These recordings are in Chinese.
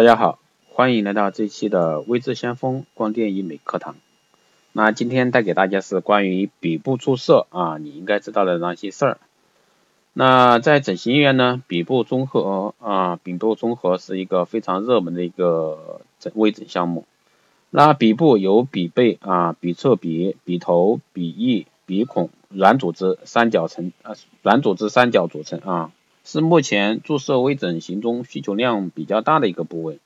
大家好，欢迎来到这期的微智先锋光电医美课堂。那今天带给大家是关于鼻部注射啊，你应该知道的那些事儿。那在整形医院呢，鼻部综合啊，鼻部综合是一个非常热门的一个整微整项目。那鼻部有鼻背啊、鼻侧鼻、鼻头、鼻翼、鼻孔、软组织三角层啊，软组织三角组成啊。是目前注射微整形中需求量比较大的一个部位，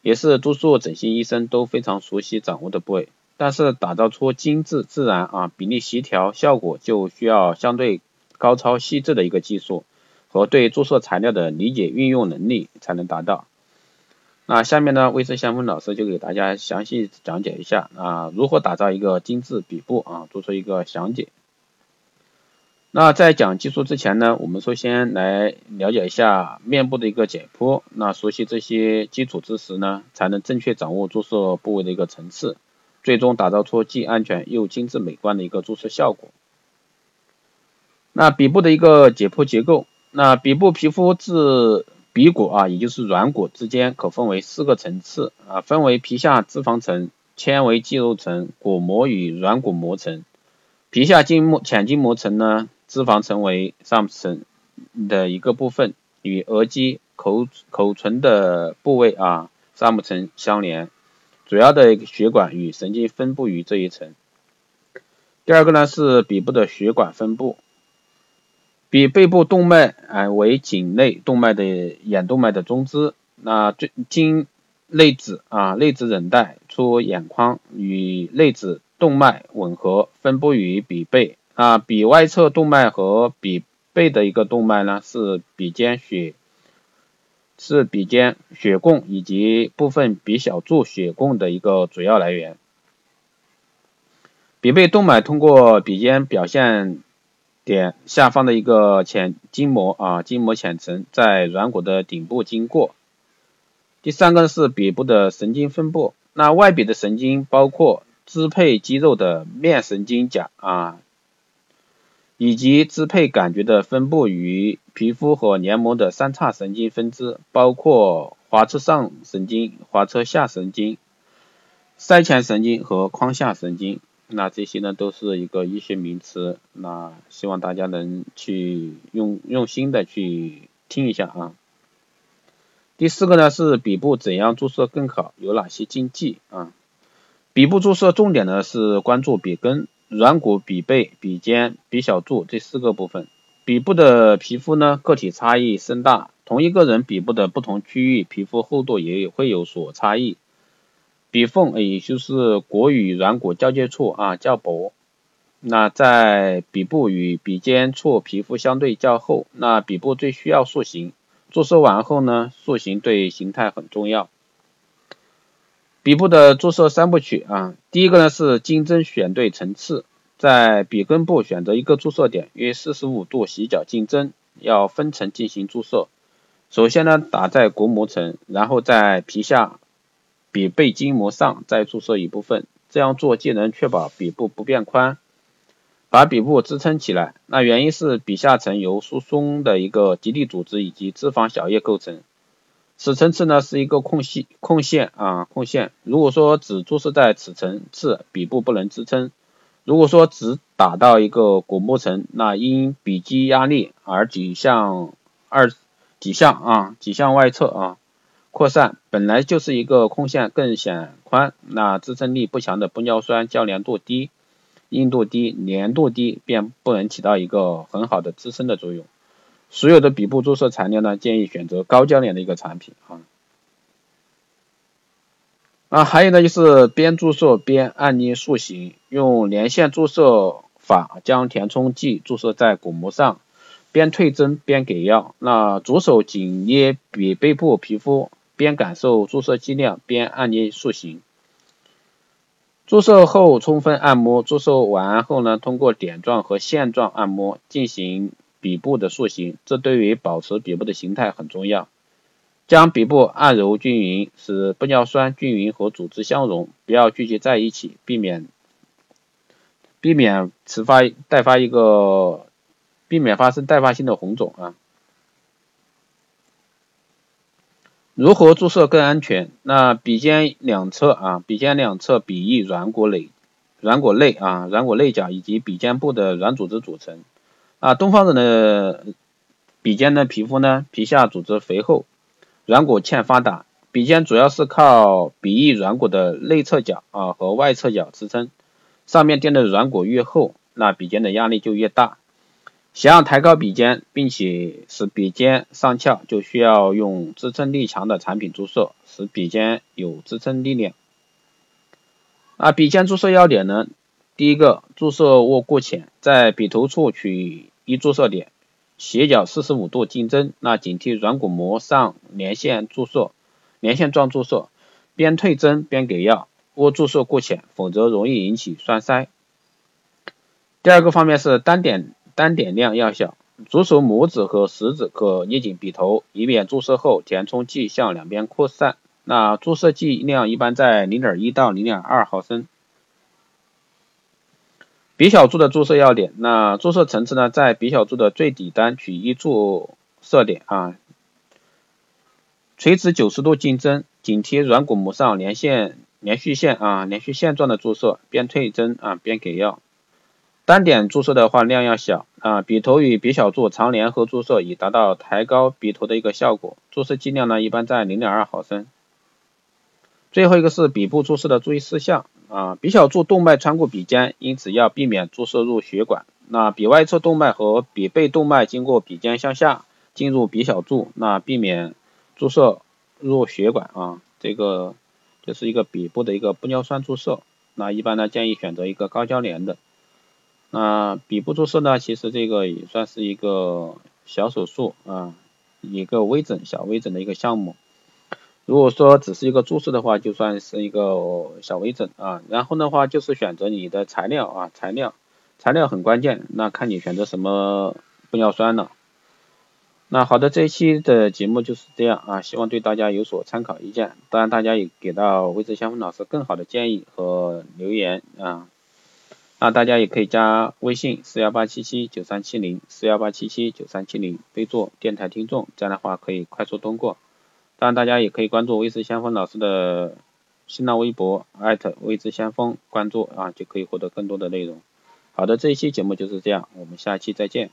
也是多数整形医生都非常熟悉掌握的部位。但是打造出精致自然啊比例协调效果，就需要相对高超细致的一个技术和对注射材料的理解运用能力才能达到。那下面呢，微视先锋老师就给大家详细讲解一下啊如何打造一个精致鼻部啊，做出一个详解。那在讲技术之前呢，我们首先来了解一下面部的一个解剖。那熟悉这些基础知识呢，才能正确掌握注射部位的一个层次，最终打造出既安全又精致美观的一个注射效果。那鼻部的一个解剖结构，那鼻部皮肤至鼻骨啊，也就是软骨之间可分为四个层次啊，分为皮下脂肪层、纤维肌肉层、骨膜与软骨膜层。皮下筋膜浅筋膜层呢？脂肪层为上层的一个部分，与额肌、口口唇的部位啊上部层相连，主要的血管与神经分布于这一层。第二个呢是鼻部的血管分布，鼻背部动脉啊为颈内动脉的眼动脉的中支，那最经内眦啊内眦韧带出眼眶，与内眦动脉吻合，分布于鼻背。啊，鼻外侧动脉和鼻背的一个动脉呢，是鼻尖血是鼻尖血供以及部分鼻小柱血供的一个主要来源。鼻背动脉通过鼻尖表现点下方的一个浅筋膜啊，筋膜浅层在软骨的顶部经过。第三个是鼻部的神经分布，那外鼻的神经包括支配肌肉的面神经甲啊。以及支配感觉的分布于皮肤和黏膜的三叉神经分支，包括滑车上神经、滑车下神经、腮前神经和眶下神经。那这些呢都是一个医学名词，那希望大家能去用用心的去听一下啊。第四个呢是鼻部怎样注射更好，有哪些禁忌啊？鼻部注射重点呢是关注鼻根。软骨、鼻背、鼻尖、鼻小柱这四个部分，鼻部的皮肤呢个体差异甚大，同一个人鼻部的不同区域皮肤厚度也会有所差异。鼻缝也就是骨与软骨交界处啊较薄，那在鼻部与鼻尖处皮肤相对较厚，那鼻部最需要塑形。注射完后呢，塑形对形态很重要。鼻部的注射三部曲啊，第一个呢是精针选对层次，在鼻根部选择一个注射点，约四十五度斜角进针，要分层进行注射。首先呢打在骨膜层，然后在皮下鼻背筋膜上再注射一部分，这样做既能确保鼻部不变宽，把鼻部支撑起来。那原因是鼻下层由疏松的一个基底组织以及脂肪小叶构成。此层次呢是一个空隙空线啊空线，如果说只注射在此层次，底部不能支撑；如果说只打到一个骨木层，那因笔肌压力而挤向二挤向啊挤向外侧啊扩散，本来就是一个空线更显宽，那支撑力不强的玻尿酸胶粘度低、硬度低、粘度低，便不能起到一个很好的支撑的作用。所有的鼻部注射材料呢，建议选择高胶粘的一个产品啊。啊，还有呢，就是边注射边按捏塑形，用连线注射法将填充剂注射在骨膜上，边退针边给药。那左手紧捏鼻背部皮肤，边感受注射剂量，边按捏塑形。注射后充分按摩，注射完后呢，通过点状和线状按摩进行。鼻部的塑形，这对于保持鼻部的形态很重要。将鼻部按揉均匀，使玻尿酸均匀和组织相融，不要聚集在一起，避免避免迟发待发一个避免发生待发性的红肿啊。如何注射更安全？那鼻尖两侧啊，鼻尖两侧鼻翼软骨内软骨内啊，软骨内角以及鼻尖部的软组织组成啊。东方人的鼻尖的皮肤呢，皮下组织肥厚，软骨欠发达。鼻尖主要是靠鼻翼软骨的内侧角啊和外侧角支撑，上面垫的软骨越厚，那鼻尖的压力就越大。想要抬高鼻尖，并且使鼻尖上翘，就需要用支撑力强的产品注射，使鼻尖有支撑力量。啊，鼻尖注射要点呢？第一个，注射握过浅，在鼻头处取一注射点，斜角四十五度进针，那紧贴软骨膜上连线注射，连线状注射，边退针边给药。握注射过浅，否则容易引起栓塞。第二个方面是单点。单点量要小，左手拇指和食指可捏紧鼻头，以免注射后填充剂向两边扩散。那注射剂量一般在零点一到零点二毫升。鼻小柱的注射要点，那注射层次呢，在鼻小柱的最底端取一注射点啊，垂直九十度进针，紧贴软骨膜上连线连续线啊，连续线状的注射，边退针啊边给药。单点注射的话量要小啊，鼻头与鼻小柱常联合注射，以达到抬高鼻头的一个效果。注射剂量呢一般在零点二毫升。最后一个是鼻部注射的注意事项啊，鼻小柱动脉穿过鼻尖，因此要避免注射入血管。那鼻外侧动脉和鼻背动脉经过鼻尖向下进入鼻小柱，那避免注射入血管啊。这个就是一个鼻部的一个玻尿酸注射，那一般呢建议选择一个高交联的。那鼻部注射呢，其实这个也算是一个小手术啊，一个微整小微整的一个项目。如果说只是一个注射的话，就算是一个小微整啊。然后的话就是选择你的材料啊，材料材料很关键，那看你选择什么玻尿酸了。那好的，这一期的节目就是这样啊，希望对大家有所参考意见。当然，大家也给到微志先锋老师更好的建议和留言啊。那大家也可以加微信四幺八七七九三七零四幺八七七九三七零，备注电台听众，这样的话可以快速通过。当然，大家也可以关注微知先锋老师的新浪微博艾特微知先锋，关注啊就可以获得更多的内容。好的，这一期节目就是这样，我们下期再见。